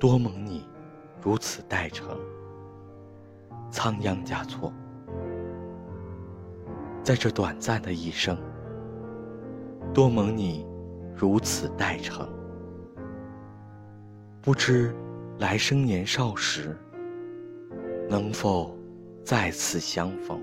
多蒙你如此待诚，仓央嘉措。在这短暂的一生，多蒙你如此待诚，不知来生年少时能否再次相逢。